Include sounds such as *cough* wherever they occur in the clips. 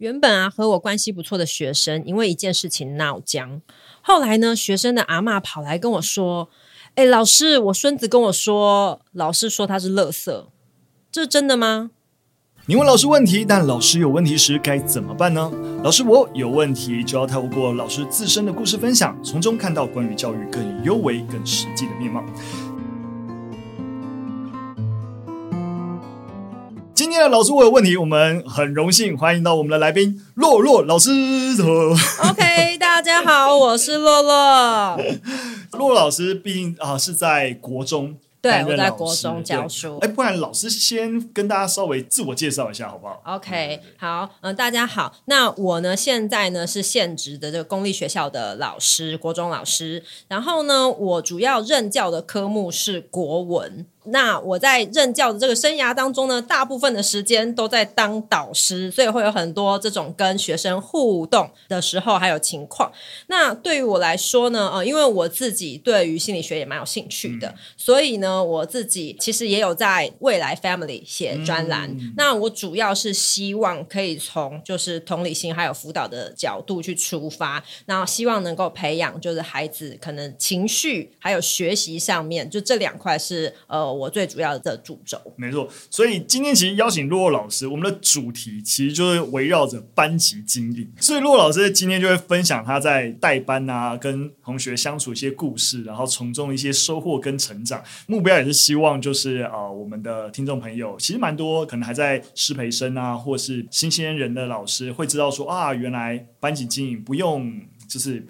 原本啊和我关系不错的学生，因为一件事情闹僵。后来呢，学生的阿嬷跑来跟我说：“哎，老师，我孙子跟我说，老师说他是垃圾，这是真的吗？”你问老师问题，但老师有问题时该怎么办呢？老师，我有问题，就要透过老师自身的故事分享，从中看到关于教育更优为、更实际的面貌。今天的老师我有问题，我们很荣幸欢迎到我们的来宾洛洛老师。OK，大家好，我是洛洛。洛 *laughs* 洛老师毕竟啊是在国中。对，我在国中教书。哎，不然老师先跟大家稍微自我介绍一下，好不好？OK，好，嗯、呃，大家好。那我呢，现在呢是现职的这个公立学校的老师，国中老师。然后呢，我主要任教的科目是国文。那我在任教的这个生涯当中呢，大部分的时间都在当导师，所以会有很多这种跟学生互动的时候还有情况。那对于我来说呢，呃，因为我自己对于心理学也蛮有兴趣的，嗯、所以呢，我自己其实也有在未来 Family 写专栏。嗯、那我主要是希望可以从就是同理心还有辅导的角度去出发，然后希望能够培养就是孩子可能情绪还有学习上面，就这两块是呃。我最主要的主轴，没错。所以今天其实邀请洛洛老师，我们的主题其实就是围绕着班级经营。所以洛老师今天就会分享他在带班啊，跟同学相处一些故事，然后从中一些收获跟成长。目标也是希望就是啊、我们的听众朋友其实蛮多，可能还在师培生啊，或是新鲜人的老师会知道说啊，原来班级经营不用就是。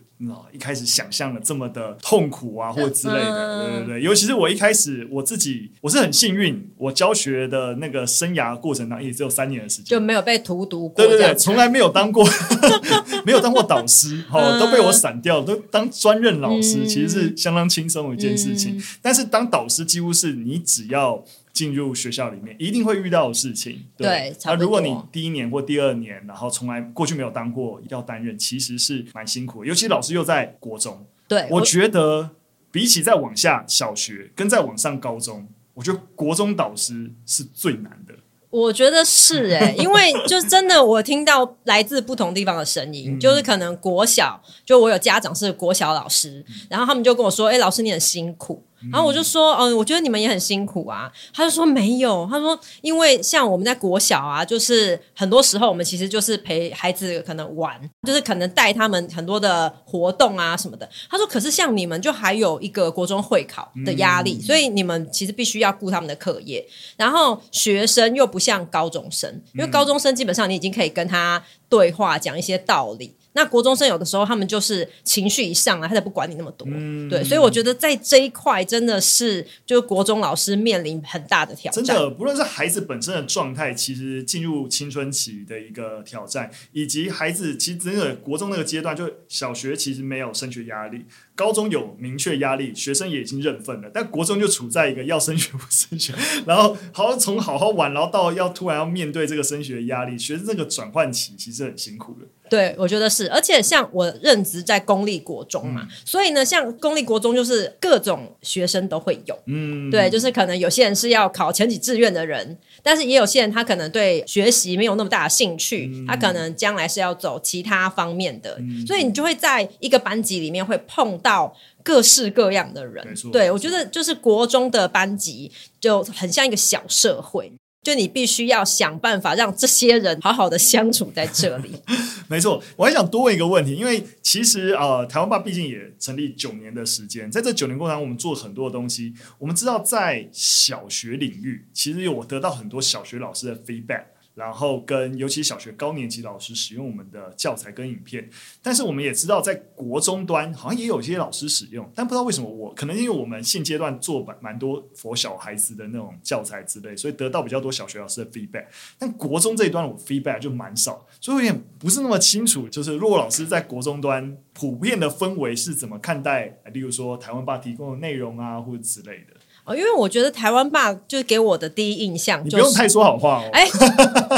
一开始想象的这么的痛苦啊，或之类的，对对对。尤其是我一开始我自己，我是很幸运，我教学的那个生涯过程当中也只有三年的时间，就没有被荼毒过。对对对，从来没有当过，*laughs* 没有当过导师，哦，都被我闪掉，都当专任老师，其实是相当轻松的一件事情。但是当导师，几乎是你只要。进入学校里面一定会遇到的事情，对。对，那如果你第一年或第二年，然后从来过去没有当过，要担任，其实是蛮辛苦的。尤其老师又在国中，对，我觉得比起再往下小学跟再往上高中，我觉得国中导师是最难的。我觉得是哎、欸，因为就是真的，我听到来自不同地方的声音，嗯、就是可能国小，就我有家长是国小老师，然后他们就跟我说：“哎、欸，老师你很辛苦。”然后我就说，嗯，我觉得你们也很辛苦啊。他就说没有，他说因为像我们在国小啊，就是很多时候我们其实就是陪孩子可能玩，就是可能带他们很多的活动啊什么的。他说，可是像你们就还有一个国中会考的压力，所以你们其实必须要顾他们的课业。然后学生又不像高中生，因为高中生基本上你已经可以跟他对话，讲一些道理。那国中生有的时候他们就是情绪一上来，他才不管你那么多，嗯、对，所以我觉得在这一块真的是就是国中老师面临很大的挑战。真的，不论是孩子本身的状态，其实进入青春期的一个挑战，以及孩子其实真的国中那个阶段，就小学其实没有升学压力。高中有明确压力，学生也已经认分了，但国中就处在一个要升学不升学，然后好从好好玩，然后到要突然要面对这个升学压力，学生这个转换期其实很辛苦的。对，我觉得是，而且像我任职在公立国中嘛，嗯、所以呢，像公立国中就是各种学生都会有，嗯，对，就是可能有些人是要考前几志愿的人，但是也有些人他可能对学习没有那么大的兴趣，嗯、他可能将来是要走其他方面的，嗯、所以你就会在一个班级里面会碰到各式各样的人。对，我觉得就是国中的班级就很像一个小社会。就你必须要想办法让这些人好好的相处在这里。*laughs* 没错，我还想多问一个问题，因为其实呃，台湾爸毕竟也成立九年的时间，在这九年过程中，我们做很多的东西。我们知道，在小学领域，其实有我得到很多小学老师的 feedback。然后跟尤其小学高年级老师使用我们的教材跟影片，但是我们也知道在国中端好像也有一些老师使用，但不知道为什么我可能因为我们现阶段做蛮蛮多佛小孩子的那种教材之类，所以得到比较多小学老师的 feedback，但国中这一端我 feedback 就蛮少，所以有点不是那么清楚，就是洛老师在国中端普遍的氛围是怎么看待，例如说台湾吧提供的内容啊或者之类的。哦，因为我觉得台湾爸，就是给我的第一印象，就是，你不用太说好话哦。哎，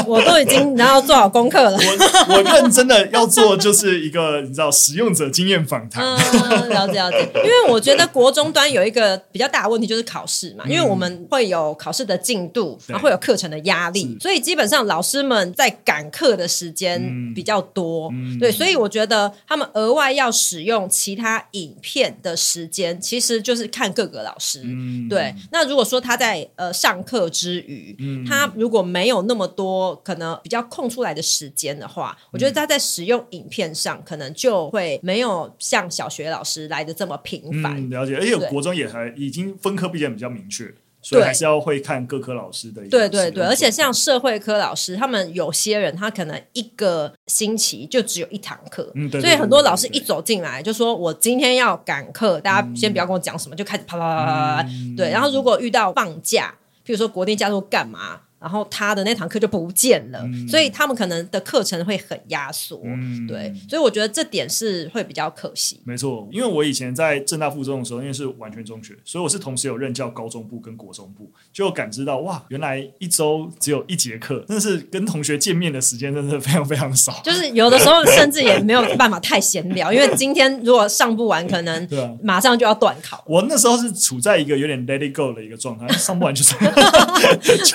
我都已经 *laughs* 然后做好功课了。我我认真的要做，就是一个你知道使用者经验访谈。嗯，了解了解。因为我觉得国中端有一个比较大的问题，就是考试嘛，因为我们会有考试的进度，然后会有课程的压力，所以基本上老师们在赶课的时间比较多。嗯、对，所以我觉得他们额外要使用其他影片的时间，其实就是看各个老师。嗯对，那如果说他在呃上课之余，嗯，他如果没有那么多可能比较空出来的时间的话，嗯，我觉得他在使用影片上可能就会没有像小学老师来的这么频繁。嗯，了解，而且国中也还已经分科毕业比较明确。所以还是要会看各科老师的。对对对，而且像社会科老师，他们有些人他可能一个星期就只有一堂课，嗯，对。所以很多老师一走进来就说：“我今天要赶课，大家先不要跟我讲什么，就开始啪啪啪啪啪。”对。然后如果遇到放假，譬如说国定假日干嘛？然后他的那堂课就不见了，嗯、所以他们可能的课程会很压缩，嗯、对，所以我觉得这点是会比较可惜。没错，因为我以前在正大附中的时候，因为是完全中学，所以我是同时有任教高中部跟国中部，就感知到哇，原来一周只有一节课，真的是跟同学见面的时间真的非常非常少。就是有的时候甚至也没有办法太闲聊，因为今天如果上不完，可能马上就要断考。我那时候是处在一个有点 let it go 的一个状态，上不完就 *laughs* 是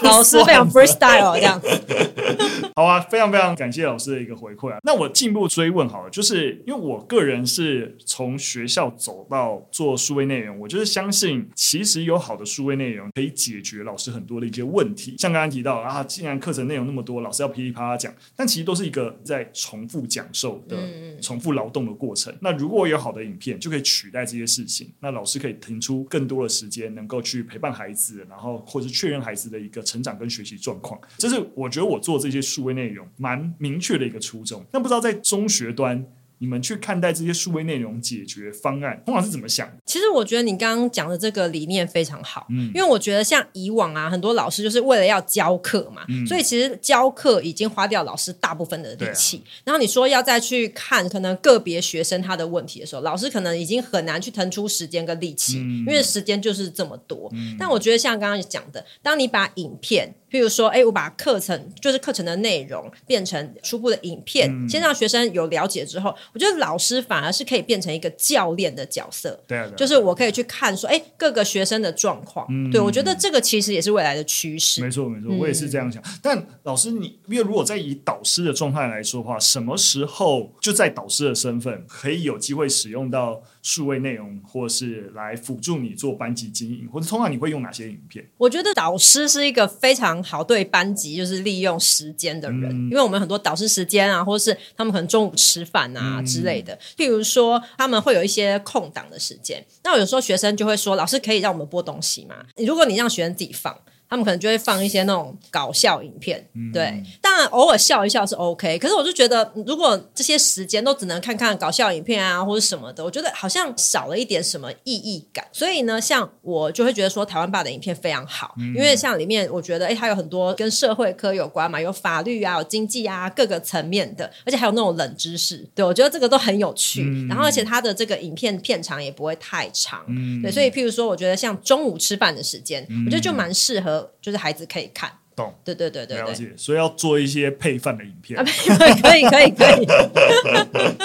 老师非常。freestyle 这样子， *laughs* 好啊，非常非常感谢老师的一个回馈啊。那我进一步追问好了，就是因为我个人是从学校走到做数位内容，我就是相信其实有好的数位内容可以解决老师很多的一些问题。像刚刚提到啊，既然课程内容那么多，老师要噼里啪啦讲，但其实都是一个在重复讲授的、重复劳动的过程。那如果有好的影片，就可以取代这些事情，那老师可以腾出更多的时间，能够去陪伴孩子，然后或者确认孩子的一个成长跟学习状况，这是我觉得我做这些数内容蛮明确的一个初衷。但不知道在中学端，你们去看待这些数位内容解决方案，通常是怎么想？其实我觉得你刚刚讲的这个理念非常好，嗯，因为我觉得像以往啊，很多老师就是为了要教课嘛，嗯，所以其实教课已经花掉老师大部分的力气。啊，然后你说要再去看可能个别学生他的问题的时候，老师可能已经很难去腾出时间跟力气，嗯，因为时间就是这么多。嗯，但我觉得像刚刚讲的，当你把影片。譬如说，哎，我把课程就是课程的内容变成初步的影片，嗯、先让学生有了解之后，我觉得老师反而是可以变成一个教练的角色。对，对，就是我可以去看说，哎，各个学生的状况。嗯、对，我觉得这个其实也是未来的趋势。没错，没错，我也是这样想。嗯、但老师你，你因为如果在以导师的状态来说的话，什么时候就在导师的身份可以有机会使用到？数位内容，或是来辅助你做班级经营，或者通常你会用哪些影片？我觉得导师是一个非常好对班级就是利用时间的人，嗯、因为我们很多导师时间啊，或是他们可能中午吃饭啊之类的，嗯、譬如说他们会有一些空档的时间，那有时候学生就会说：“老师可以让我们播东西吗？”如果你让学生自己放。他们可能就会放一些那种搞笑影片，嗯、对，当然偶尔笑一笑是 OK。可是我就觉得，如果这些时间都只能看看搞笑影片啊，或者什么的，我觉得好像少了一点什么意义感。所以呢，像我就会觉得说，台湾爸的影片非常好，嗯、因为像里面我觉得，哎，它有很多跟社会科有关嘛，有法律啊，有经济啊，各个层面的，而且还有那种冷知识，对，我觉得这个都很有趣。嗯、然后，而且它的这个影片片长也不会太长，嗯、对，所以譬如说，我觉得像中午吃饭的时间，嗯、我觉得就蛮适合。就是孩子可以看，懂，对对对对对，了解，所以要做一些配饭的影片，可以可以可以。*laughs*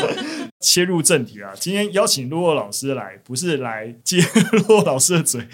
切入正题啊，今天邀请洛洛老师来，不是来接洛洛老师的嘴，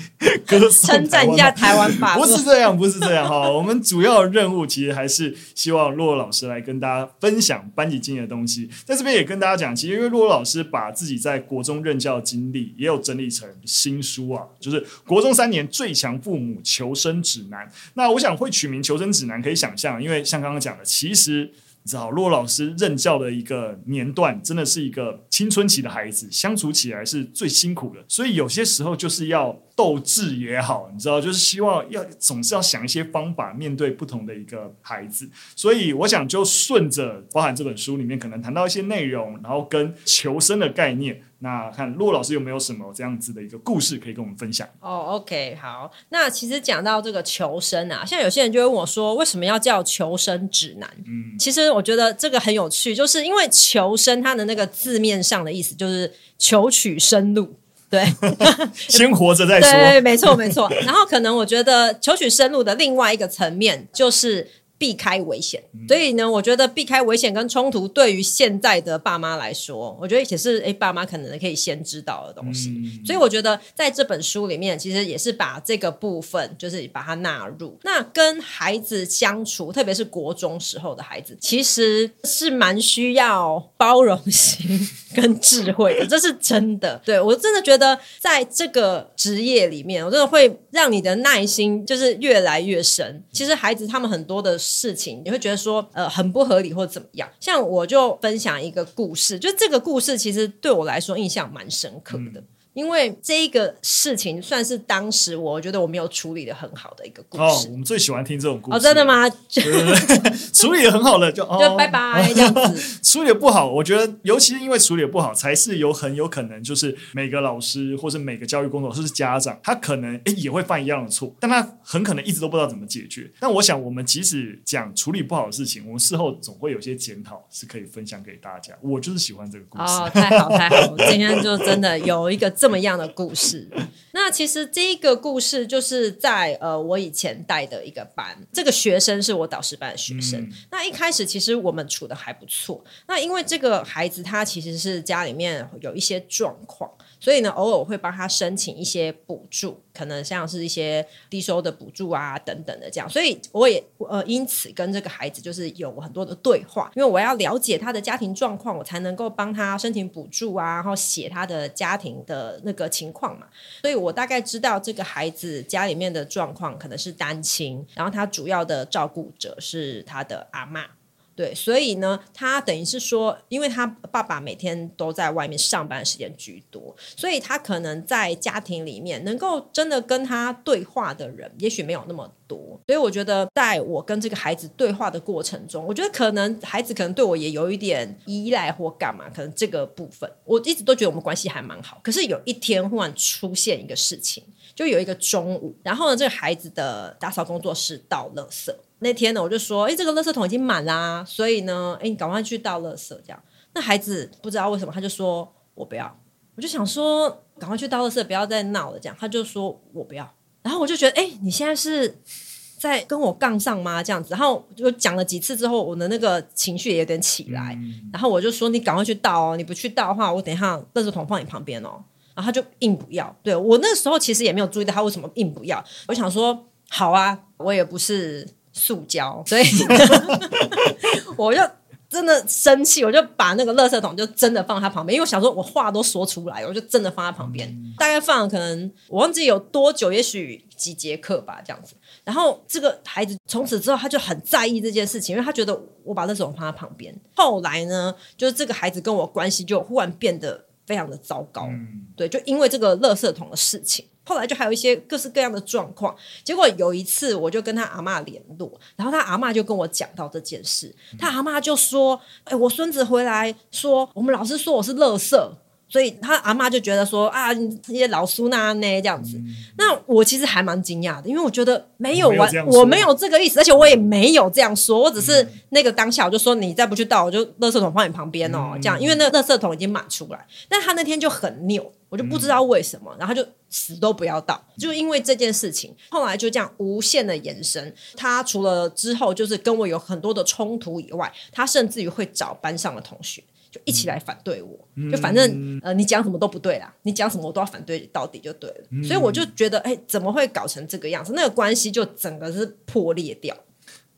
歌颂称赞一下台湾吧，不是这样，不是这样哈。我们主要任务其实还是希望洛洛老师来跟大家分享班级经营的东西。在这边也跟大家讲，其实因为洛洛老师把自己在国中任教的经历也有整理成新书啊，就是《国中三年最强父母求生指南》。那我想会取名《求生指南》，可以想象，因为像刚刚讲的，其实。你知道，洛老师任教的一个年段，真的是一个青春期的孩子，相处起来是最辛苦的，所以有些时候就是要。斗智也好，你知道，就是希望要总是要想一些方法面对不同的一个孩子，所以我想就顺着包含这本书里面可能谈到一些内容，然后跟求生的概念，那看洛老师有没有什么这样子的一个故事可以跟我们分享？哦、oh，OK，好，那其实讲到这个求生啊，像有些人就会问我说，为什么要叫求生指南？嗯，其实我觉得这个很有趣，就是因为求生它的那个字面上的意思就是求取生路。对，*laughs* 先活着再说。对，没错没错。然后可能我觉得求取生路的另外一个层面就是。避开危险，所以呢，我觉得避开危险跟冲突，对于现在的爸妈来说，我觉得也是诶，爸妈可能可以先知道的东西。嗯、所以我觉得在这本书里面，其实也是把这个部分，就是把它纳入。那跟孩子相处，特别是国中时候的孩子，其实是蛮需要包容心跟智慧的，这是真的。*laughs* 对，我真的觉得，在这个职业里面，我真的会让你的耐心就是越来越深。其实孩子他们很多的。事情你会觉得说呃很不合理或怎么样？像我就分享一个故事，就这个故事其实对我来说印象蛮深刻的。因为这一个事情算是当时我觉得我没有处理的很好的一个故事。哦，我们最喜欢听这种故事。哦，真的吗？*laughs* 处理的很好了就哦，就拜拜这样子。*laughs* 处理的不好，我觉得尤其是因为处理的不好，才是有很有可能就是每个老师或是每个教育工作者，或是家长，他可能诶也会犯一样的错，但他很可能一直都不知道怎么解决。但我想，我们即使讲处理不好的事情，我们事后总会有些检讨是可以分享给大家。我就是喜欢这个故事。哦，太好太好，我今天就真的有一个这么样的故事。那其实这一个故事就是在呃，我以前带的一个班，这个学生是我导师班的学生。嗯、那一开始其实我们处的还不错，那因为这个孩子他其实是家里面有一些状况。所以呢，偶尔会帮他申请一些补助，可能像是一些低收的补助啊等等的这样。所以我也呃因此跟这个孩子就是有很多的对话，因为我要了解他的家庭状况，我才能够帮他申请补助啊，然后写他的家庭的那个情况嘛。所以我大概知道这个孩子家里面的状况可能是单亲，然后他主要的照顾者是他的阿嬷。对，所以呢，他等于是说，因为他爸爸每天都在外面上班时间居多，所以他可能在家庭里面能够真的跟他对话的人，也许没有那么多。所以我觉得，在我跟这个孩子对话的过程中，我觉得可能孩子可能对我也有一点依赖或干嘛，可能这个部分我一直都觉得我们关系还蛮好。可是有一天忽然出现一个事情，就有一个中午，然后呢，这个孩子的打扫工作室倒垃圾。那天呢，我就说，哎，这个垃圾桶已经满啦，所以呢，哎，你赶快去倒垃圾，这样。那孩子不知道为什么，他就说我不要。我就想说，赶快去倒垃圾，不要再闹了，这样。他就说我不要。然后我就觉得，哎，你现在是在跟我杠上吗？这样子。然后就讲了几次之后，我的那个情绪也有点起来。嗯、然后我就说，你赶快去倒哦，你不去倒的话，我等一下垃圾桶放你旁边哦。然后他就硬不要。对，我那时候其实也没有注意到他为什么硬不要。我想说，好啊，我也不是。塑胶，所以 *laughs* 我就真的生气，我就把那个垃圾桶就真的放在他旁边，因为我想说我话都说出来，我就真的放在旁边，嗯、大概放了可能我忘记有多久，也许几节课吧，这样子。然后这个孩子从此之后他就很在意这件事情，因为他觉得我把垃圾桶放在旁边。后来呢，就是这个孩子跟我关系就忽然变得非常的糟糕，嗯、对，就因为这个垃圾桶的事情。后来就还有一些各式各样的状况，结果有一次我就跟他阿嬷联络，然后他阿嬷就跟我讲到这件事，他阿嬷就说：“哎，我孙子回来说，我们老师说我是乐色。”所以他阿妈就觉得说啊，这些老苏那呢这样子。嗯、那我其实还蛮惊讶的，因为我觉得没有完，我没有这个意思，而且我也没有这样说，我只是那个当下我就说你再不去倒，我就垃圾桶放你旁边哦，嗯、这样，因为那个垃圾桶已经满出来。但他那天就很拗，我就不知道为什么，嗯、然后就死都不要倒，就因为这件事情，后来就这样无限的延伸。他除了之后就是跟我有很多的冲突以外，他甚至于会找班上的同学。就一起来反对我，嗯、就反正呃，你讲什么都不对啦，你讲什么我都要反对到底就对了。嗯、所以我就觉得，哎，怎么会搞成这个样子？那个关系就整个是破裂掉。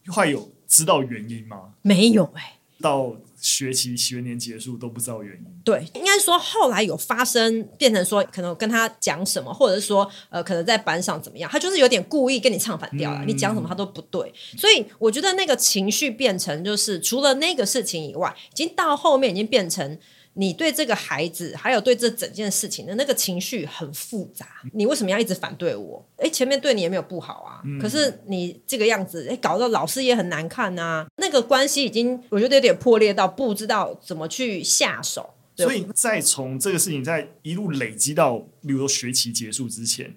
还有知道原因吗？没有哎、欸，到。学期学年结束都不知道原因，对，应该说后来有发生，变成说可能跟他讲什么，或者是说呃，可能在班上怎么样，他就是有点故意跟你唱反调了，嗯、你讲什么他都不对，所以我觉得那个情绪变成就是除了那个事情以外，已经到后面已经变成。你对这个孩子，还有对这整件事情的那个情绪很复杂。你为什么要一直反对我？诶，前面对你也没有不好啊，嗯、可是你这个样子，诶，搞得老师也很难看啊。那个关系已经，我觉得有点破裂到不知道怎么去下手。所以，再从这个事情在一路累积到，比如说学期结束之前，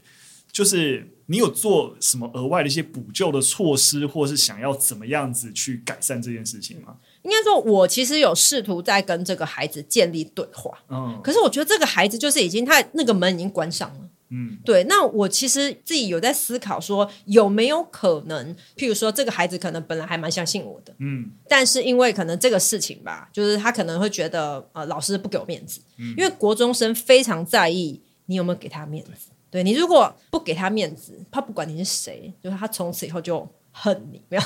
就是你有做什么额外的一些补救的措施，或是想要怎么样子去改善这件事情吗？应该说，我其实有试图在跟这个孩子建立对话，嗯，可是我觉得这个孩子就是已经他那个门已经关上了。嗯，对，那我其实自己有在思考说，有没有可能，譬如说这个孩子可能本来还蛮相信我的，嗯，但是因为可能这个事情吧，就是他可能会觉得呃老师不给我面子，嗯，因为国中生非常在意你有没有给他面子，对，对你如果不给他面子，他不管你是谁，就是他从此以后就恨你，没有，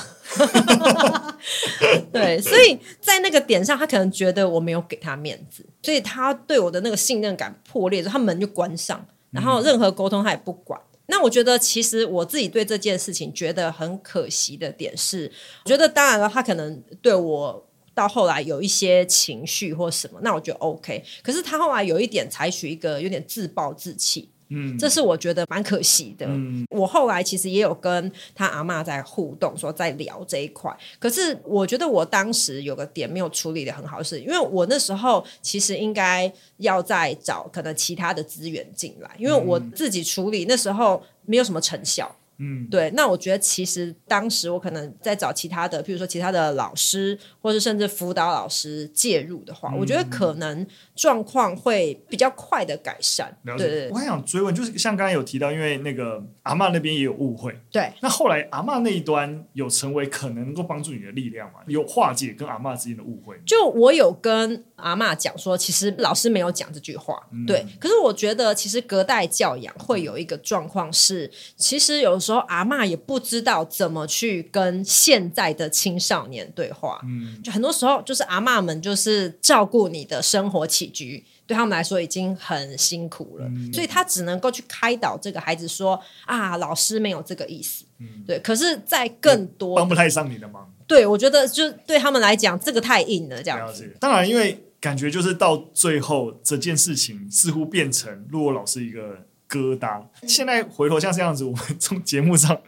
*laughs* 对，所以在那个点上，他可能觉得我没有给他面子，所以他对我的那个信任感破裂他门就关上。然后任何沟通他也不管。那我觉得，其实我自己对这件事情觉得很可惜的点是，我觉得当然了，他可能对我到后来有一些情绪或什么，那我觉得 OK。可是他后来有一点采取一个有点自暴自弃。嗯，这是我觉得蛮可惜的。嗯，我后来其实也有跟他阿嬷在互动，说在聊这一块。可是我觉得我当时有个点没有处理的很好，是因为我那时候其实应该要再找可能其他的资源进来，因为我自己处理那时候没有什么成效。嗯，对，那我觉得其实当时我可能在找其他的，譬如说其他的老师，或是甚至辅导老师介入的话，嗯、我觉得可能状况会比较快的改善。了解。对对对，我还想追问，就是像刚才有提到，因为那个阿嬷那边也有误会，对，那后来阿嬷那一端有成为可能能够帮助你的力量吗？有化解跟阿嬷之间的误会？就我有跟阿嬷讲说，其实老师没有讲这句话，嗯、对。可是我觉得，其实隔代教养会有一个状况是，其实有时候阿妈也不知道怎么去跟现在的青少年对话，嗯，就很多时候就是阿妈们就是照顾你的生活起居，对他们来说已经很辛苦了，嗯、所以他只能够去开导这个孩子说啊，老师没有这个意思，嗯，对。可是，在更多帮不太上你的忙，对，我觉得就对他们来讲，这个太硬了，这样子。当然，因为感觉就是到最后这件事情似乎变成陆欧老师一个。疙瘩。现在回头像这样子，我们从节目上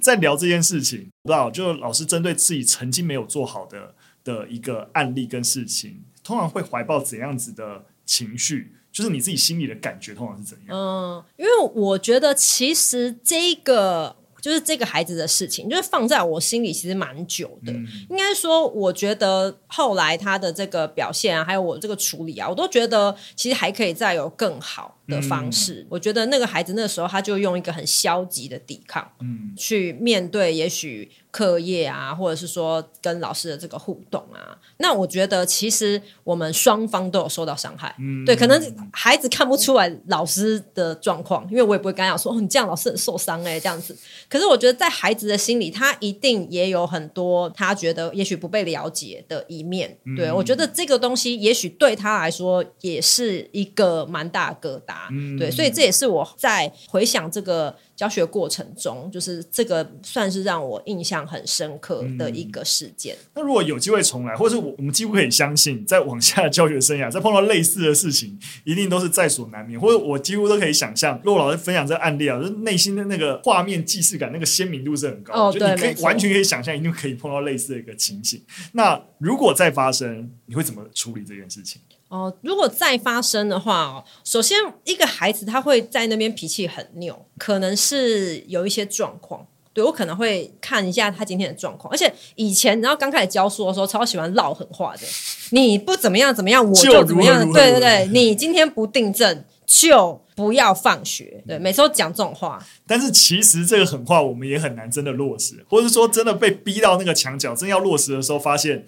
在聊这件事情，不知道就老师针对自己曾经没有做好的的一个案例跟事情，通常会怀抱怎样子的情绪？就是你自己心里的感觉，通常是怎样？嗯，因为我觉得其实这个。就是这个孩子的事情，就是放在我心里其实蛮久的。嗯、应该说，我觉得后来他的这个表现啊，还有我这个处理啊，我都觉得其实还可以再有更好的方式。嗯、我觉得那个孩子那时候他就用一个很消极的抵抗，嗯，去面对也许。课业啊，或者是说跟老师的这个互动啊，那我觉得其实我们双方都有受到伤害。嗯，对，可能孩子看不出来老师的状况，因为我也不会跟他讲说哦，你这样老师很受伤哎、欸，这样子。可是我觉得在孩子的心里，他一定也有很多他觉得也许不被了解的一面。对，嗯、我觉得这个东西也许对他来说也是一个蛮大的疙瘩。嗯，对，所以这也是我在回想这个。教学过程中，就是这个算是让我印象很深刻的一个事件。嗯、那如果有机会重来，或者是我我们几乎可以相信，在往下的教学生涯，再碰到类似的事情，一定都是在所难免。或者我几乎都可以想象，如果老师分享这个案例啊，就是内心的那个画面既视感，那个鲜明度是很高的。哦，就你可以完全可以想象，一定可以碰到类似的一个情形。那如果再发生，你会怎么处理这件事情？哦，如果再发生的话哦，首先一个孩子他会在那边脾气很拗，可能是有一些状况。对，我可能会看一下他今天的状况，而且以前然后刚开始教书的时候，超喜欢唠狠话的。你不怎么样怎么样，我就怎么样。对对对，你今天不订正就不要放学。对，每次都讲这种话。但是其实这个狠话我们也很难真的落实，或者是说真的被逼到那个墙角，真要落实的时候，发现。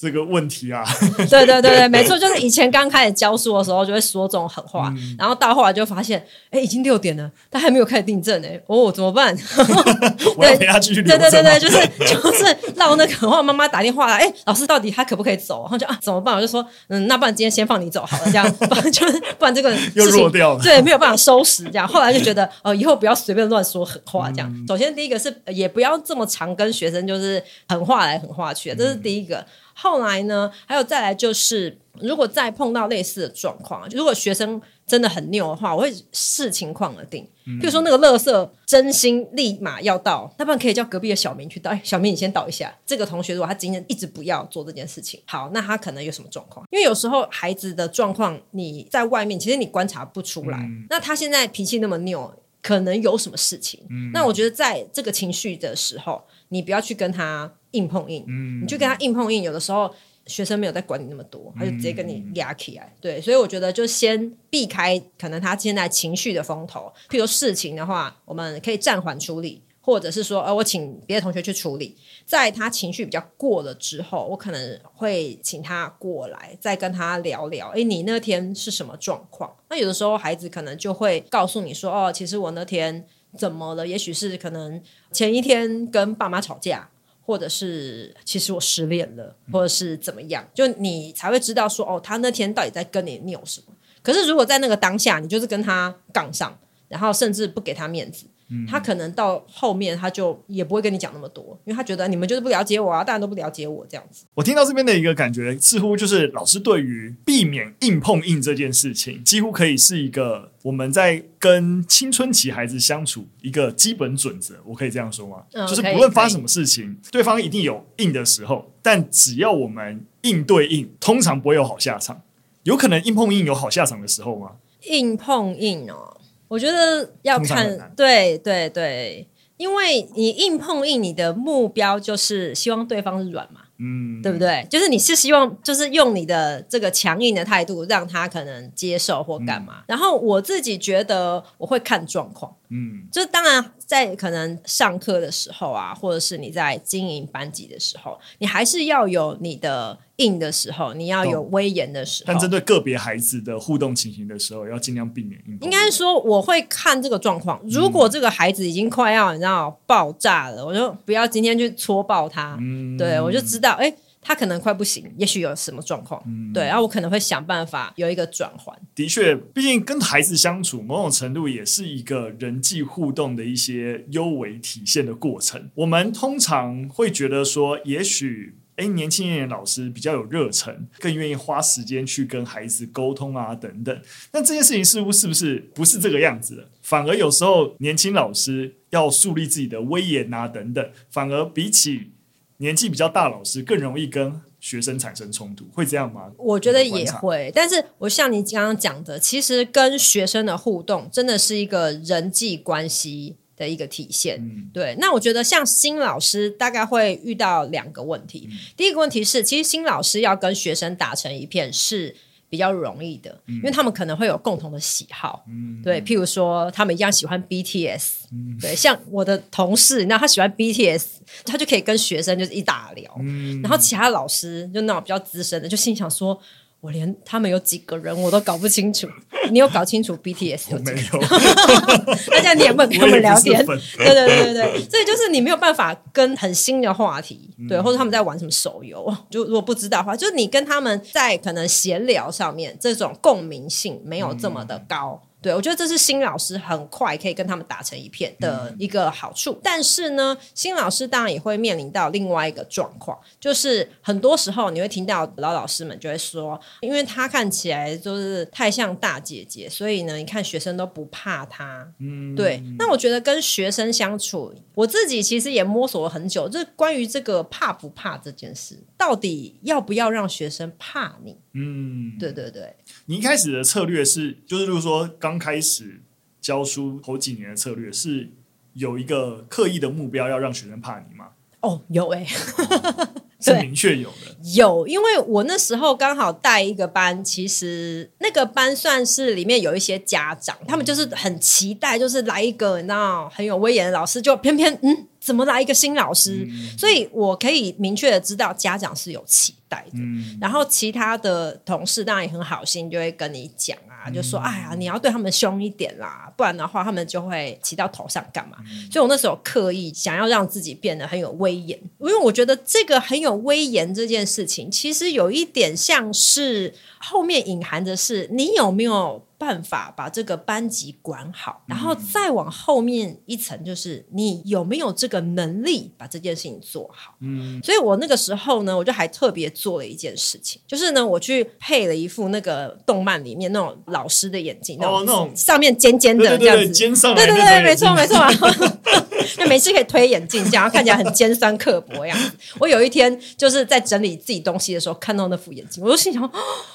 这个问题啊，*laughs* 对对对对，没错，就是以前刚开始教书的时候就会说这种狠话，嗯、然后到后来就发现，哎，已经六点了，他还没有开始订正哎，哦，怎么办？*laughs* 我要陪他继续。对对对对，就是就是让那个狠话妈妈打电话来，哎，老师到底他可不可以走？然后就啊，怎么办？我就说，嗯，那不然今天先放你走好了，这样，不然就是不然这个又弱掉了，对，没有办法收拾这样。后来就觉得，哦、呃，以后不要随便乱说狠话这样。嗯、首先第一个是，也不要这么常跟学生就是狠话来狠话去，这是第一个。嗯后来呢，还有再来就是，如果再碰到类似的状况，如果学生真的很拗的话，我会视情况而定。比如说那个垃圾真心立马要倒，那不然可以叫隔壁的小明去倒。哎，小明你先倒一下。这个同学如果他今天一直不要做这件事情，好，那他可能有什么状况？因为有时候孩子的状况你在外面其实你观察不出来。嗯、那他现在脾气那么拗，可能有什么事情？嗯、那我觉得在这个情绪的时候，你不要去跟他。硬碰硬，嗯，你就跟他硬碰硬，有的时候学生没有在管你那么多，他就直接跟你压起来。对，所以我觉得就先避开可能他现在情绪的风头，譬如事情的话，我们可以暂缓处理。或者是说，呃，我请别的同学去处理，在他情绪比较过了之后，我可能会请他过来，再跟他聊聊。诶，你那天是什么状况？那有的时候孩子可能就会告诉你说，哦，其实我那天怎么了？也许是可能前一天跟爸妈吵架，或者是其实我失恋了，或者是怎么样，就你才会知道说，哦，他那天到底在跟你拗什么。可是如果在那个当下，你就是跟他杠上，然后甚至不给他面子。他可能到后面他就也不会跟你讲那么多，因为他觉得你们就是不了解我啊，大家都不了解我这样子。我听到这边的一个感觉，似乎就是老师对于避免硬碰硬这件事情，几乎可以是一个我们在跟青春期孩子相处一个基本准则。我可以这样说吗？嗯，就是不论发生什么事情，对方一定有硬的时候，但只要我们硬对硬，通常不会有好下场。有可能硬碰硬有好下场的时候吗？硬碰硬哦。我觉得要看，对对对，因为你硬碰硬，你的目标就是希望对方是软嘛，嗯，对不对？就是你是希望，就是用你的这个强硬的态度让他可能接受或干嘛。嗯，然后我自己觉得我会看状况。嗯，就是当然，在可能上课的时候啊，或者是你在经营班级的时候，你还是要有你的硬的时候，你要有威严的时候。但针对个别孩子的互动情形的时候，要尽量避免硬。应该说，我会看这个状况。如果这个孩子已经快要你知道爆炸了，我就不要今天去戳爆他。嗯，对，我就知道，哎。他可能快不行，也许有什么状况，嗯、对，然后我可能会想办法有一个转换。的确，毕竟跟孩子相处，某种程度也是一个人际互动的一些优为体现的过程。我们通常会觉得说，也许，哎，年轻一点的老师比较有热忱，更愿意花时间去跟孩子沟通啊，等等。那这件事情似乎是不是不是这个样子的？反而有时候年轻老师要树立自己的威严啊，等等，反而比起。年纪比较大，老师更容易跟学生产生冲突，会这样吗？我觉得也会，但是我像你刚刚讲的，其实跟学生的互动真的是一个人际关系的一个体现。嗯、对，那我觉得像新老师大概会遇到两个问题。嗯、第一个问题是，其实新老师要跟学生打成一片是。比较容易的，因为他们可能会有共同的喜好，嗯、对，譬如说他们一样喜欢 BTS，、嗯、对，像我的同事，那他喜欢 BTS，他就可以跟学生就是一打聊，嗯、然后其他老师就那种比较资深的，就心想说。我连他们有几个人我都搞不清楚，*laughs* 你有搞清楚 BTS 有几个？没有，大家你也不能跟他们聊天。对对对对对，所以就是你没有办法跟很新的话题，对，或者他们在玩什么手游，就如果不知道的话，就是你跟他们在可能闲聊上面，这种共鸣性没有这么的高。对，我觉得这是新老师很快可以跟他们打成一片的一个好处。嗯、但是呢，新老师当然也会面临到另外一个状况，就是很多时候你会听到老老师们就会说，因为他看起来就是太像大姐姐，所以呢，你看学生都不怕他。嗯，对。那我觉得跟学生相处，我自己其实也摸索了很久，就是关于这个怕不怕这件事，到底要不要让学生怕你？嗯，对对对。你一开始的策略是，就是如果说刚开始教书头几年的策略是有一个刻意的目标，要让学生怕你吗？哦，有哎、欸，*laughs* 是明确有的。有，因为我那时候刚好带一个班，其实那个班算是里面有一些家长，他们就是很期待，就是来一个你知道很有威严的老师，就偏偏嗯。怎么来一个新老师？嗯、所以我可以明确的知道家长是有期待的。嗯、然后其他的同事当然也很好心，就会跟你讲就说：“哎呀，你要对他们凶一点啦，不然的话他们就会骑到头上干嘛？”嗯、所以我那时候刻意想要让自己变得很有威严，因为我觉得这个很有威严这件事情，其实有一点像是后面隐含的是你有没有。办法把这个班级管好，然后再往后面一层，就是你有没有这个能力把这件事情做好。嗯，所以我那个时候呢，我就还特别做了一件事情，就是呢，我去配了一副那个动漫里面那种老师的眼镜，哦，那种上面尖尖的这样子，尖上，对对对，没错没错。*laughs* 就每次可以推眼镜，这样看起来很尖酸刻薄样子。我有一天就是在整理自己东西的时候，看到那副眼镜，我就心想：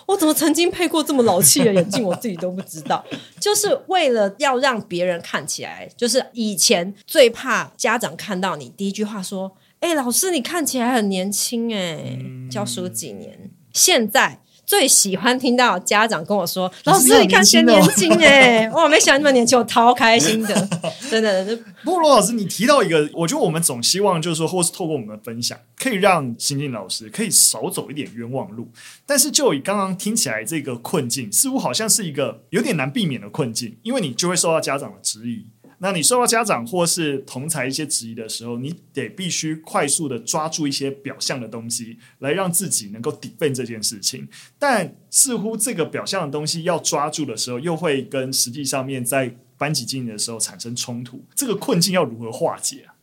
我怎么曾经配过这么老气的眼镜？我自己都不知道。就是为了要让别人看起来，就是以前最怕家长看到你第一句话说。哎、欸，老师你看起来很年轻哎，嗯、教书几年？现在。最喜欢听到家长跟我说：“老师，你看起来年轻哎！*laughs* 哇，没想到那么年轻，我超开心的，真的。”不过罗老师，你提到一个，我觉得我们总希望就是说，或是透过我们的分享，可以让新进老师可以少走一点冤枉路。但是，就以刚刚听起来这个困境，似乎好像是一个有点难避免的困境，因为你就会受到家长的质疑。那你受到家长或是同才一些质疑的时候，你得必须快速的抓住一些表象的东西，来让自己能够 defend 这件事情。但似乎这个表象的东西要抓住的时候，又会跟实际上面在班级经营的时候产生冲突。这个困境要如何化解啊？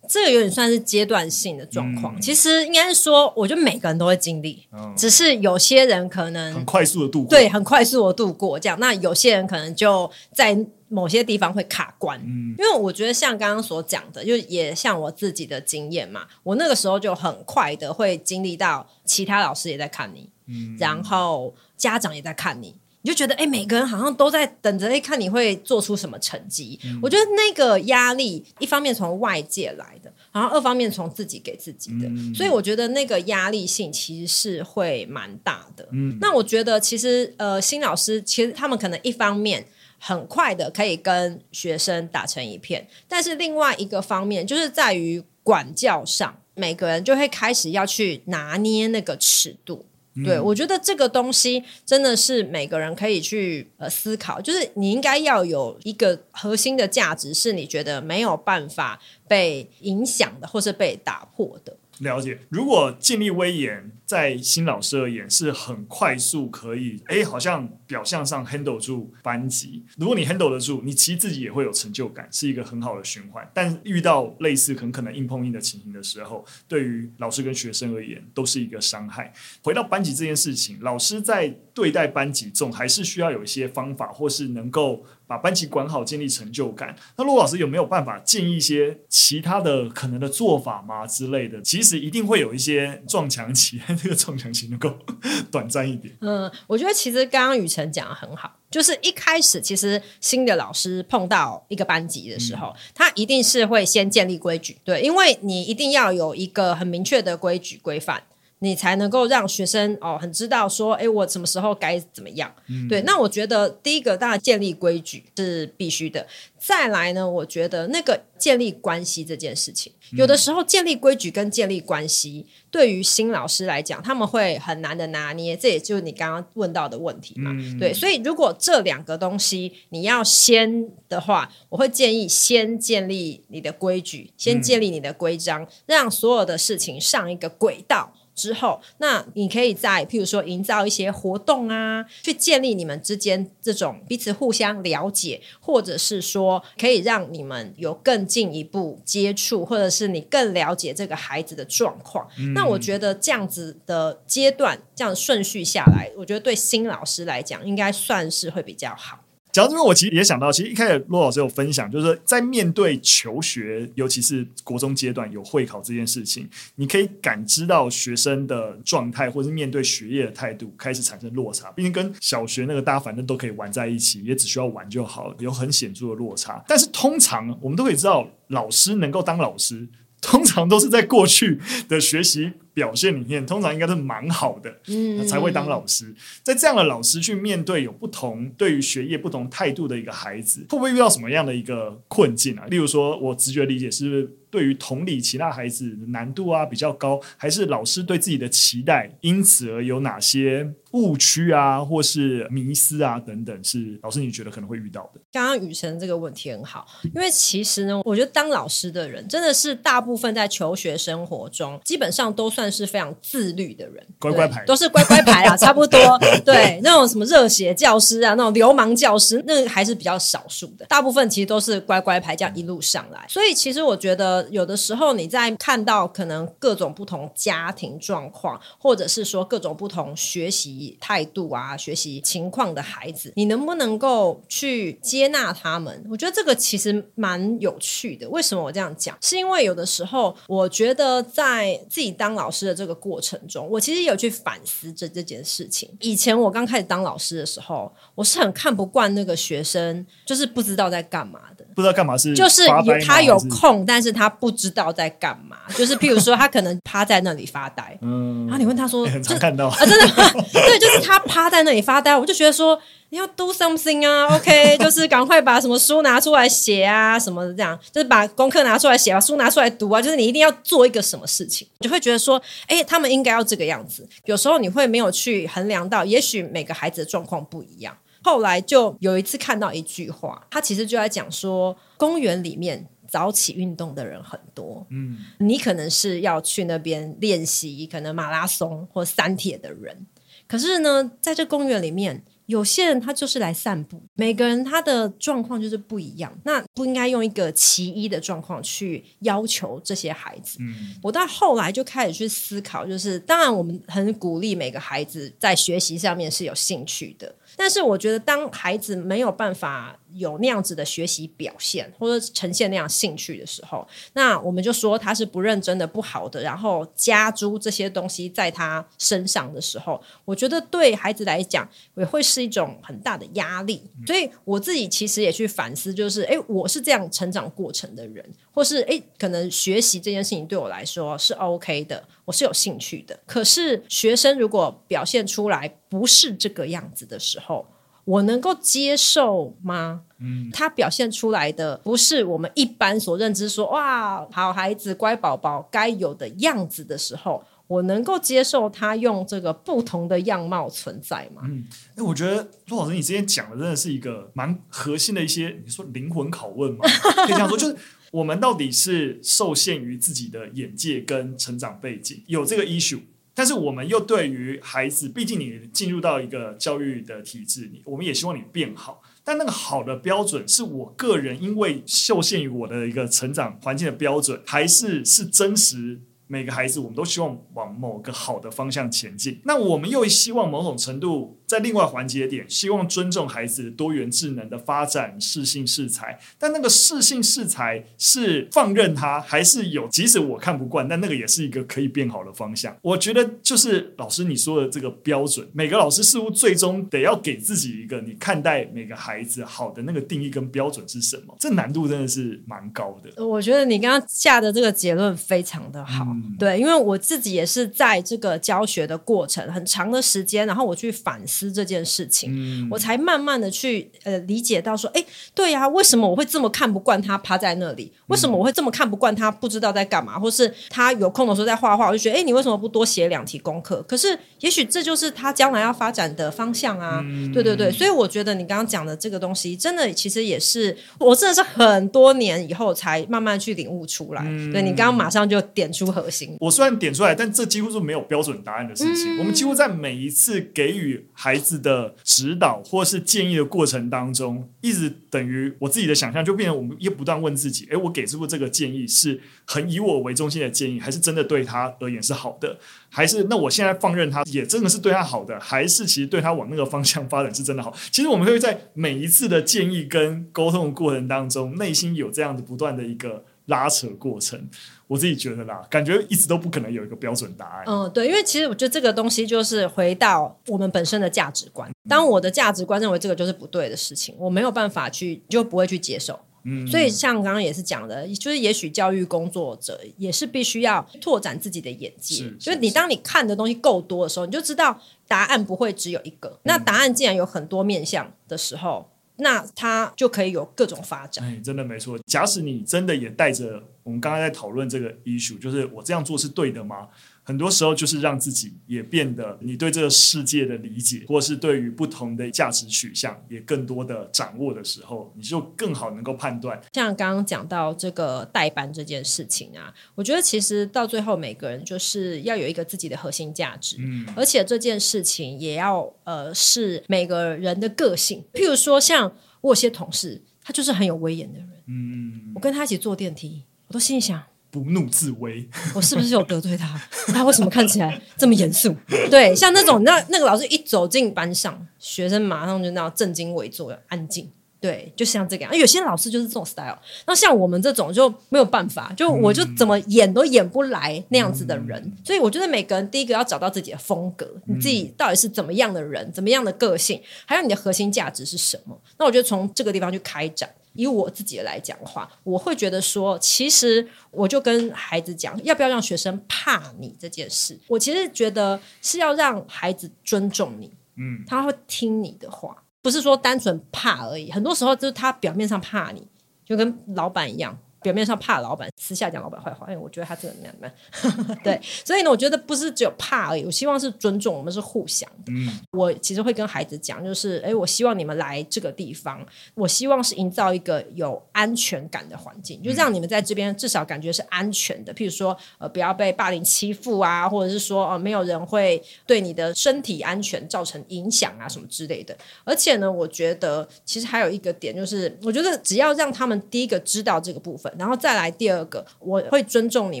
这个有点算是阶段性的状况。嗯、其实应该是说，我觉得每个人都会经历，嗯、只是有些人可能很快速的度过，对，很快速的度过这样。那有些人可能就在。某些地方会卡关，嗯，因为我觉得像刚刚所讲的，就也像我自己的经验嘛，我那个时候就很快的会经历到其他老师也在看你，嗯，然后家长也在看你，你就觉得哎，每个人好像都在等着，哎，看你会做出什么成绩。嗯，我觉得那个压力，一方面从外界来的，然后二方面从自己给自己的，嗯，所以我觉得那个压力性其实是会蛮大的。嗯，那我觉得其实呃，新老师其实他们可能一方面。很快的可以跟学生打成一片，但是另外一个方面就是在于管教上，每个人就会开始要去拿捏那个尺度。嗯、对，我觉得这个东西真的是每个人可以去呃思考，就是你应该要有一个核心的价值，是你觉得没有办法被影响的，或是被打破的。了解，如果建立威严，在新老师而言是很快速可以，哎，好像表象上 handle 住班级。如果你 handle 得住，你其实自己也会有成就感，是一个很好的循环。但遇到类似很可能硬碰硬的情形的时候，对于老师跟学生而言都是一个伤害。回到班级这件事情，老师在对待班级中还是需要有一些方法，或是能够。把班级管好，建立成就感。那陆老师有没有办法建议一些其他的可能的做法吗？之类的，其实一定会有一些撞墙期，这个撞墙期能够 *laughs* 短暂一点。嗯，我觉得其实刚刚雨辰讲的很好，就是一开始其实新的老师碰到一个班级的时候，嗯、他一定是会先建立规矩，对，因为你一定要有一个很明确的规矩规范。你才能够让学生哦很知道说，哎，我什么时候该怎么样？嗯、对，那我觉得第一个当然建立规矩是必须的。再来呢，我觉得那个建立关系这件事情，有的时候建立规矩跟建立关系，对于新老师来讲，他们会很难的拿捏。这也就是你刚刚问到的问题嘛。嗯、对，所以如果这两个东西你要先的话，我会建议先建立你的规矩，先建立你的规章，嗯、让所有的事情上一个轨道。之后，那你可以在譬如说营造一些活动啊，去建立你们之间这种彼此互相了解，或者是说可以让你们有更进一步接触，或者是你更了解这个孩子的状况。嗯、那我觉得这样子的阶段，这样顺序下来，我觉得对新老师来讲，应该算是会比较好。讲到这边，我其实也想到，其实一开始骆老师有分享，就是在面对求学，尤其是国中阶段有会考这件事情，你可以感知到学生的状态，或是面对学业的态度开始产生落差。毕竟跟小学那个大家反正都可以玩在一起，也只需要玩就好，有很显著的落差。但是通常我们都可以知道，老师能够当老师，通常都是在过去的学习。表现里面通常应该是蛮好的，嗯，才会当老师。在这样的老师去面对有不同对于学业不同态度的一个孩子，会不会遇到什么样的一个困境啊？例如说，我直觉理解是是对于同理其他孩子难度啊比较高，还是老师对自己的期待因此而有哪些误区啊，或是迷思啊等等？是老师你觉得可能会遇到的？刚刚雨辰这个问题很好，因为其实呢，我觉得当老师的人真的是大部分在求学生活中基本上都算。算是非常自律的人，乖乖牌都是乖乖牌啊，*laughs* 差不多。对，那种什么热血教师啊，那种流氓教师，那个还是比较少数的。大部分其实都是乖乖牌，这样一路上来。所以，其实我觉得有的时候你在看到可能各种不同家庭状况，或者是说各种不同学习态度啊、学习情况的孩子，你能不能够去接纳他们？我觉得这个其实蛮有趣的。为什么我这样讲？是因为有的时候我觉得在自己当老师的这个过程中，我其实有去反思这这件事情。以前我刚开始当老师的时候，我是很看不惯那个学生，就是不知道在干嘛的。不知道干嘛是就是他有空，但是他不知道在干嘛。就是譬如说，他可能趴在那里发呆，嗯，然后你问他说，欸、很常看到啊，真的 *laughs* 对，就是他趴在那里发呆，我就觉得说你要 do something 啊，OK，*laughs* 就是赶快把什么书拿出来写啊，什么的这样，就是把功课拿出来写，把书拿出来读啊，就是你一定要做一个什么事情，你就会觉得说，哎、欸，他们应该要这个样子。有时候你会没有去衡量到，也许每个孩子的状况不一样。后来就有一次看到一句话，他其实就在讲说，公园里面早起运动的人很多，嗯，你可能是要去那边练习，可能马拉松或三铁的人，可是呢，在这公园里面。有些人他就是来散步，每个人他的状况就是不一样，那不应该用一个其一的状况去要求这些孩子。嗯，我到后来就开始去思考，就是当然我们很鼓励每个孩子在学习上面是有兴趣的，但是我觉得当孩子没有办法。有那样子的学习表现，或者呈现那样兴趣的时候，那我们就说他是不认真的、不好的，然后加诸这些东西在他身上的时候，我觉得对孩子来讲也会是一种很大的压力。所以我自己其实也去反思，就是诶，我是这样成长过程的人，或是诶，可能学习这件事情对我来说是 OK 的，我是有兴趣的。可是学生如果表现出来不是这个样子的时候，我能够接受吗？嗯，他表现出来的不是我们一般所认知说哇，好孩子、乖宝宝该有的样子的时候，我能够接受他用这个不同的样貌存在吗？嗯，哎，我觉得陆老师你之前讲的真的是一个蛮核心的一些，你说灵魂拷问吗？*laughs* 可以这样说，就是我们到底是受限于自己的眼界跟成长背景，有这个 issue。但是我们又对于孩子，毕竟你进入到一个教育的体制，你我们也希望你变好。但那个好的标准，是我个人因为受限于我的一个成长环境的标准，还是是真实？每个孩子，我们都希望往某个好的方向前进。那我们又希望某种程度。在另外环节点，希望尊重孩子多元智能的发展，适性适才。但那个适性适才是放任他，还是有？即使我看不惯，但那个也是一个可以变好的方向。我觉得就是老师你说的这个标准，每个老师似乎最终得要给自己一个你看待每个孩子好的那个定义跟标准是什么？这难度真的是蛮高的。我觉得你刚刚下的这个结论非常的好，对，因为我自己也是在这个教学的过程很长的时间，然后我去反思。这件事情，嗯、我才慢慢的去呃理解到说，哎，对呀、啊，为什么我会这么看不惯他趴在那里？为什么我会这么看不惯他不知道在干嘛？或是他有空的时候在画画，我就觉得，哎，你为什么不多写两题功课？可是也许这就是他将来要发展的方向啊！嗯、对对对，所以我觉得你刚刚讲的这个东西，真的其实也是我真的是很多年以后才慢慢去领悟出来。嗯、对，你刚刚马上就点出核心，我虽然点出来，但这几乎是没有标准答案的事情。嗯、我们几乎在每一次给予孩孩子的指导或是建议的过程当中，一直等于我自己的想象，就变成我们又不断问自己：哎，我给出这个建议是很以我为中心的建议，还是真的对他而言是好的？还是那我现在放任他，也真的是对他好的？还是其实对他往那个方向发展是真的好？其实我们会在每一次的建议跟沟通过程当中，内心有这样子不断的一个拉扯过程。我自己觉得啦，感觉一直都不可能有一个标准答案。嗯，对，因为其实我觉得这个东西就是回到我们本身的价值观。当我的价值观认为这个就是不对的事情，我没有办法去，就不会去接受。嗯，所以像刚刚也是讲的，就是也许教育工作者也是必须要拓展自己的眼界。就是你当你看的东西够多的时候，你就知道答案不会只有一个。那答案既然有很多面向的时候，那它就可以有各种发展。哎，真的没错。假使你真的也带着我们刚刚在讨论这个 issue，就是我这样做是对的吗？很多时候就是让自己也变得，你对这个世界的理解，或是对于不同的价值取向也更多的掌握的时候，你就更好能够判断。像刚刚讲到这个代班这件事情啊，我觉得其实到最后每个人就是要有一个自己的核心价值，嗯，而且这件事情也要呃是每个人的个性。譬如说，像我有些同事，他就是很有威严的人，嗯，我跟他一起坐电梯，我都心里想。不怒自威，我是不是有得罪他？他为什么看起来这么严肃？对，像那种那那个老师一走进班上，学生马上就那样正襟危坐，安静。对，就像这个样。有些老师就是这种 style，那像我们这种就没有办法，就我就怎么演都演不来那样子的人。嗯、所以我觉得每个人第一个要找到自己的风格，你自己到底是怎么样的人，怎么样的个性，还有你的核心价值是什么。那我觉得从这个地方去开展。以我自己来讲的话，我会觉得说，其实我就跟孩子讲，要不要让学生怕你这件事。我其实觉得是要让孩子尊重你，嗯，他会听你的话，不是说单纯怕而已。很多时候就是他表面上怕你，就跟老板一样。表面上怕老板，私下讲老板坏话。哎，我觉得他真的那样，*laughs* 对，所以呢，我觉得不是只有怕而已，我希望是尊重，我们是互相的。嗯，我其实会跟孩子讲，就是，哎，我希望你们来这个地方，我希望是营造一个有安全感的环境，就让你们在这边至少感觉是安全的。譬如说，呃，不要被霸凌欺负啊，或者是说，呃，没有人会对你的身体安全造成影响啊，什么之类的。而且呢，我觉得其实还有一个点，就是我觉得只要让他们第一个知道这个部分。然后再来第二个，我会尊重你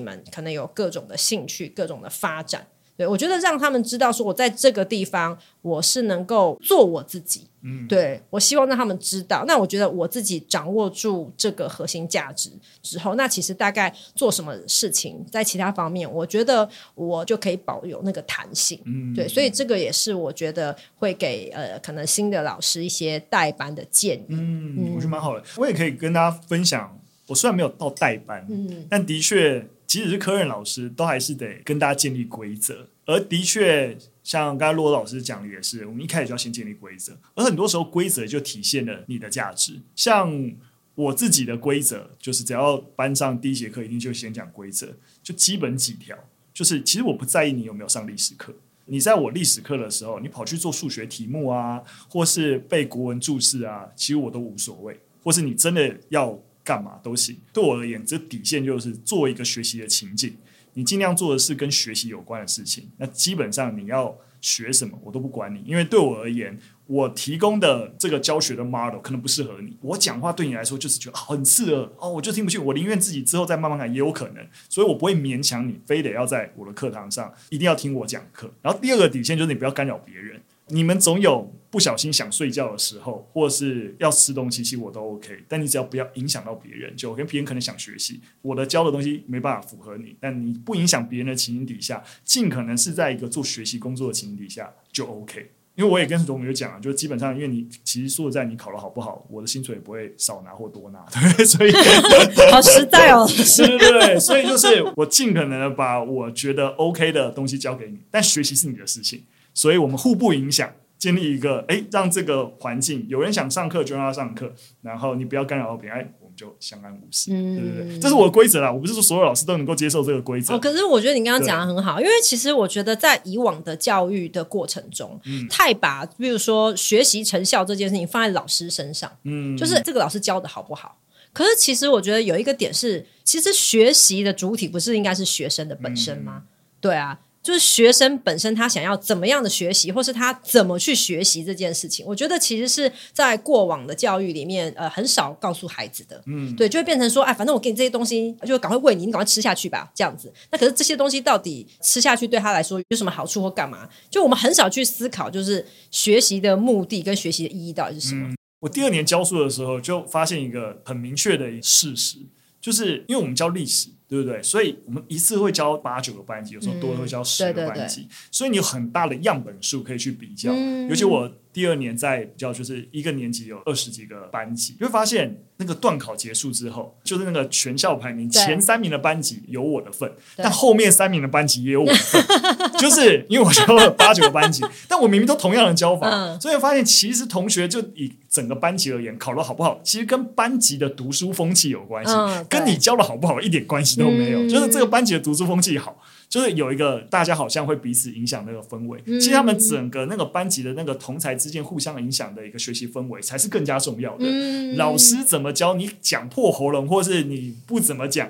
们，可能有各种的兴趣、各种的发展。对，我觉得让他们知道，说我在这个地方我是能够做我自己。嗯，对，我希望让他们知道。那我觉得我自己掌握住这个核心价值之后，那其实大概做什么事情，在其他方面，我觉得我就可以保有那个弹性。嗯，对，所以这个也是我觉得会给呃可能新的老师一些代班的建议。嗯，我觉得蛮好的，我也可以跟大家分享。我虽然没有到代班，嗯，但的确，即使是科任老师，都还是得跟大家建立规则。而的确，像刚才洛老师讲的也是，我们一开始就要先建立规则。而很多时候，规则就体现了你的价值。像我自己的规则，就是只要班上第一节课一定就先讲规则，就基本几条，就是其实我不在意你有没有上历史课。你在我历史课的时候，你跑去做数学题目啊，或是背国文注释啊，其实我都无所谓。或是你真的要。干嘛都行，对我而言，这底线就是做一个学习的情境。你尽量做的是跟学习有关的事情。那基本上你要学什么，我都不管你，因为对我而言，我提供的这个教学的 model 可能不适合你。我讲话对你来说就是觉得很刺耳哦，我就听不进。我宁愿自己之后再慢慢看，也有可能。所以我不会勉强你，非得要在我的课堂上一定要听我讲课。然后第二个底线就是你不要干扰别人。你们总有不小心想睡觉的时候，或是要吃东西，其实我都 OK。但你只要不要影响到别人，就跟别人可能想学习，我的教的东西没办法符合你，但你不影响别人的情形底下，尽可能是在一个做学习工作的情形底下就 OK。因为我也跟卓明就讲，就基本上因为你其实说实在，你考得好不好，我的薪水也不会少拿或多拿，*laughs* 对，所以 *laughs* 好实在哦，*laughs* 是，对对，所以就是我尽可能的把我觉得 OK 的东西交给你，但学习是你的事情。所以我们互不影响，建立一个哎，让这个环境有人想上课就让他上课，然后你不要干扰到别人，哎，我们就相安无事，嗯、对不对？这是我的规则啦，我不是说所有老师都能够接受这个规则。哦，可是我觉得你刚刚讲的很好，因为其实我觉得在以往的教育的过程中，嗯、太把比如说学习成效这件事情放在老师身上，嗯，就是这个老师教的好不好？可是其实我觉得有一个点是，其实学习的主体不是应该是学生的本身吗？嗯、对啊。就是学生本身他想要怎么样的学习，或是他怎么去学习这件事情，我觉得其实是在过往的教育里面，呃，很少告诉孩子的。嗯，对，就会变成说，哎，反正我给你这些东西，就赶快喂你，你赶快吃下去吧，这样子。那可是这些东西到底吃下去对他来说有什么好处或干嘛？就我们很少去思考，就是学习的目的跟学习的意义到底是什么。嗯，我第二年教书的时候，就发现一个很明确的事实，就是因为我们教历史。对不对？所以我们一次会教八九个班级，有时候多会教十个班级，嗯、所以你有很大的样本数可以去比较。嗯、尤其我第二年在比较，就是一个年级有二十几个班级，你会发现那个段考结束之后，就是那个全校排名前三名的班级有我的份，但后面三名的班级也有我的份，*laughs* 就是因为我教了八九个班级，但我明明都同样的教法，嗯、所以我发现其实同学就以整个班级而言，考得好不好，其实跟班级的读书风气有关系，嗯、跟你教的好不好一点关系都没有，嗯、就是这个班级的读书风气好，就是有一个大家好像会彼此影响那个氛围。嗯、其实他们整个那个班级的那个同才之间互相影响的一个学习氛围，才是更加重要的。嗯、老师怎么教你讲破喉咙，或是你不怎么讲，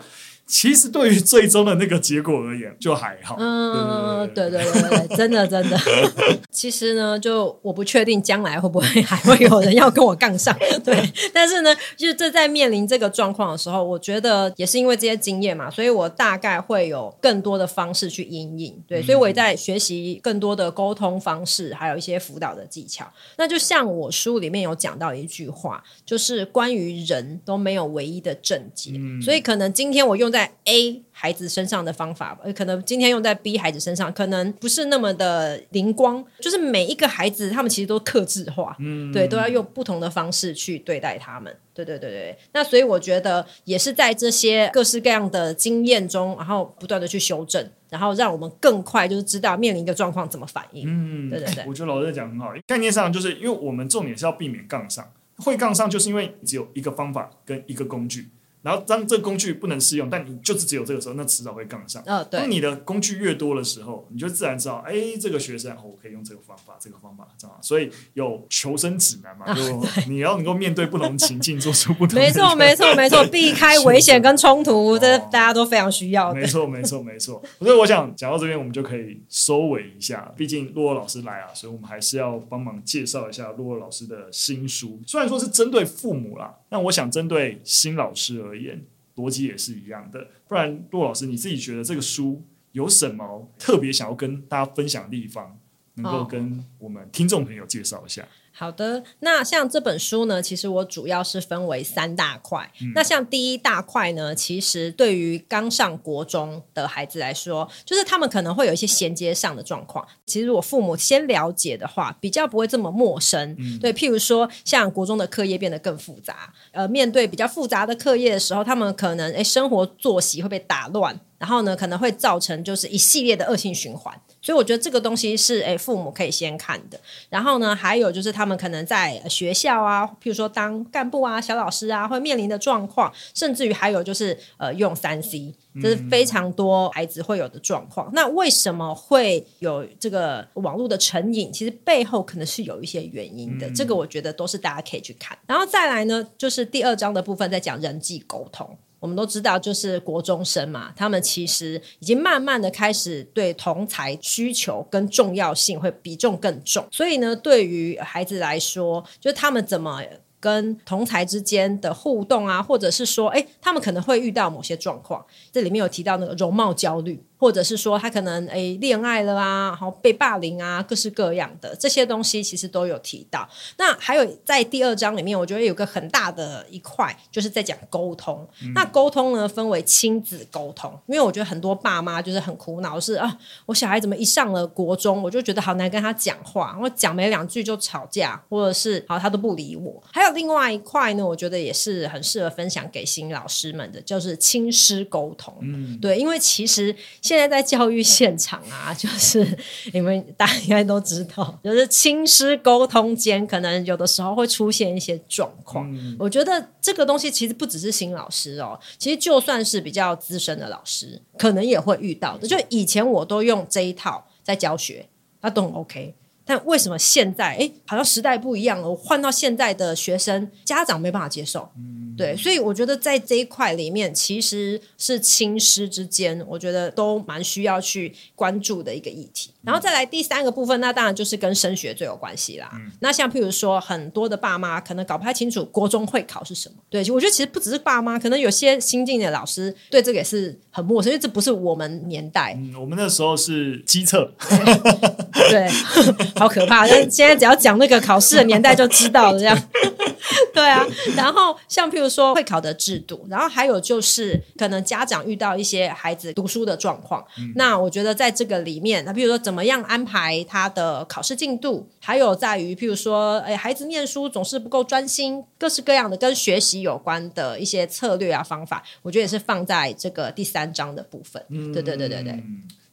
其实对于最终的那个结果而言，就还好。嗯，对对对对，真的真的。*laughs* 其实呢，就我不确定将来会不会还会有人要跟我杠上。*laughs* 对，但是呢，就是这在面临这个状况的时候，我觉得也是因为这些经验嘛，所以我大概会有更多的方式去因应。对，所以我也在学习更多的沟通方式，还有一些辅导的技巧。那就像我书里面有讲到一句话，就是关于人都没有唯一的正解，嗯、所以可能今天我用在 A 孩子身上的方法，可能今天用在 B 孩子身上，可能不是那么的灵光。就是每一个孩子，他们其实都克制化，嗯，对，都要用不同的方式去对待他们。对对对对，那所以我觉得也是在这些各式各样的经验中，然后不断的去修正，然后让我们更快就是知道面临一个状况怎么反应。嗯，对对对，我觉得老师讲很好，概念上就是因为我们重点是要避免杠上，会杠上就是因为只有一个方法跟一个工具。然后当这个工具不能适用，但你就是只有这个时候，那迟早会杠上。哦，对。当你的工具越多的时候，你就自然知道，哎，这个学生，哦，我可以用这个方法，这个方法，知道吗。所以有求生指南嘛，就你要能够面对不同情境，做出不同的。*laughs* 没错，没错，没错，避开危险跟冲突，这大家都非常需要的。没错，没错，没错。所以我想讲到这边，我们就可以收尾一下。毕竟洛洛老师来啊，所以我们还是要帮忙介绍一下洛洛老师的新书。虽然说是针对父母啦，但我想针对新老师而言。逻辑也是一样的，不然陆老师你自己觉得这个书有什么特别想要跟大家分享的地方，能够跟我们听众朋友介绍一下？好的，那像这本书呢，其实我主要是分为三大块。嗯、那像第一大块呢，其实对于刚上国中的孩子来说，就是他们可能会有一些衔接上的状况。其实我父母先了解的话，比较不会这么陌生。嗯、对，譬如说像国中的课业变得更复杂，呃，面对比较复杂的课业的时候，他们可能诶生活作息会被打乱。然后呢，可能会造成就是一系列的恶性循环，所以我觉得这个东西是诶父母可以先看的。然后呢，还有就是他们可能在学校啊，譬如说当干部啊、小老师啊，会面临的状况，甚至于还有就是呃用三 C，这是非常多孩子会有的状况。嗯、那为什么会有这个网络的成瘾？其实背后可能是有一些原因的，嗯、这个我觉得都是大家可以去看。然后再来呢，就是第二章的部分在讲人际沟通。我们都知道，就是国中生嘛，他们其实已经慢慢的开始对同才需求跟重要性会比重更重，所以呢，对于孩子来说，就是他们怎么跟同才之间的互动啊，或者是说，哎，他们可能会遇到某些状况，这里面有提到那个容貌焦虑。或者是说他可能诶恋爱了啊，然后被霸凌啊，各式各样的这些东西其实都有提到。那还有在第二章里面，我觉得有个很大的一块就是在讲沟通。嗯、那沟通呢，分为亲子沟通，因为我觉得很多爸妈就是很苦恼，是啊，我小孩怎么一上了国中，我就觉得好难跟他讲话，我讲没两句就吵架，或者是好他都不理我。还有另外一块呢，我觉得也是很适合分享给新老师们的，就是亲师沟通。嗯，对，因为其实。现在在教育现场啊，*laughs* 就是你们大家应该都知道，*laughs* 就是亲师沟通间可能有的时候会出现一些状况。嗯、我觉得这个东西其实不只是新老师哦，其实就算是比较资深的老师，可能也会遇到的。就以前我都用这一套在教学，那都很 OK。但为什么现在哎，好像时代不一样了？我换到现在的学生，家长没办法接受。嗯，对，所以我觉得在这一块里面，其实是亲师之间，我觉得都蛮需要去关注的一个议题。然后再来第三个部分，那当然就是跟升学最有关系啦。嗯、那像譬如说，很多的爸妈可能搞不太清楚国中会考是什么。对，我觉得其实不只是爸妈，可能有些新进的老师对这个也是很陌生，因为这不是我们年代。嗯，我们那时候是基测。*laughs* 对，*laughs* 好可怕！但现在只要讲那个考试的年代就知道了，这样。*laughs* 对啊，然后像譬如说会考的制度，然后还有就是可能家长遇到一些孩子读书的状况，嗯、那我觉得在这个里面，那譬如说怎怎么样安排他的考试进度，还有在于譬如说，哎，孩子念书总是不够专心，各式各样的跟学习有关的一些策略啊方法，我觉得也是放在这个第三章的部分。对对对对对。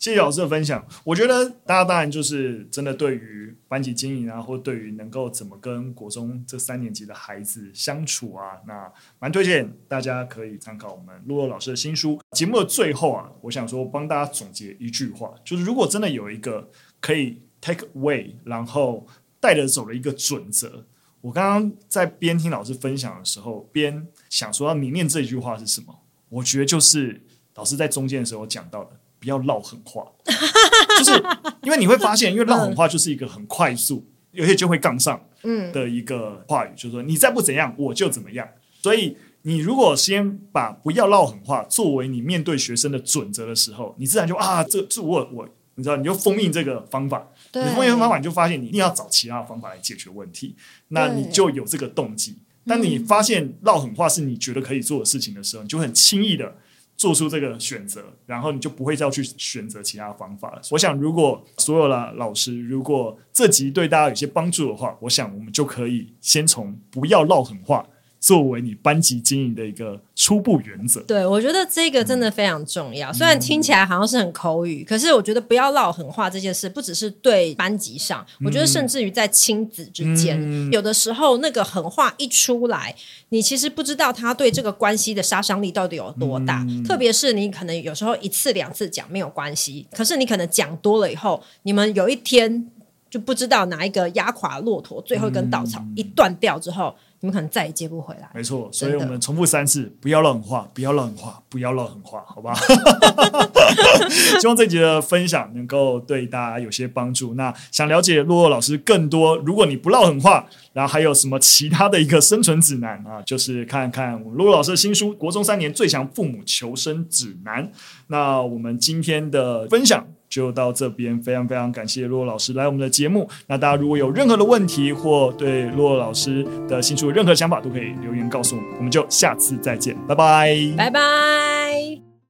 谢谢老师的分享。我觉得大家当然就是真的对于班级经营啊，或对于能够怎么跟国中这三年级的孩子相处啊，那蛮推荐大家可以参考我们洛洛老师的新书。节目的最后啊，我想说帮大家总结一句话，就是如果真的有一个可以 take away，然后带着走的一个准则，我刚刚在边听老师分享的时候，边想说要明念这句话是什么？我觉得就是老师在中间的时候讲到的，不要唠狠话，*laughs* 就是因为你会发现，因为唠狠话就是一个很快速，有些就会杠上，嗯的一个话语，就是说你再不怎样，我就怎么样。所以你如果先把不要唠狠话作为你面对学生的准则的时候，你自然就啊，这这我我。你知道，你就封印这个方法，你封印方法，你就发现你一定要找其他的方法来解决问题，那你就有这个动机。当你发现唠狠话是你觉得可以做的事情的时候，你就很轻易的做出这个选择，然后你就不会再去选择其他方法了。我想，如果所有的老师，如果这集对大家有些帮助的话，我想我们就可以先从不要唠狠话。作为你班级经营的一个初步原则，对，我觉得这个真的非常重要。嗯、虽然听起来好像是很口语，可是我觉得不要唠狠话这件事，不只是对班级上，嗯、我觉得甚至于在亲子之间，嗯、有的时候那个狠话一出来，你其实不知道他对这个关系的杀伤力到底有多大。嗯、特别是你可能有时候一次两次讲没有关系，可是你可能讲多了以后，你们有一天就不知道哪一个压垮骆驼最后一根稻草一断掉之后。你们可能再也接不回来。没错，所以我们重复三次，不要乱狠话，不要乱狠话，不要乱狠话，好吧？*laughs* 希望这集的分享能够对大家有些帮助。那想了解洛洛老师更多，如果你不唠狠话，然后还有什么其他的一个生存指南啊？就是看看洛洛老师的新书《国中三年最强父母求生指南》。那我们今天的分享。就到这边，非常非常感谢洛洛老师来我们的节目。那大家如果有任何的问题，或对洛洛老师的新书有任何想法，都可以留言告诉我们。我们就下次再见，拜拜，拜拜。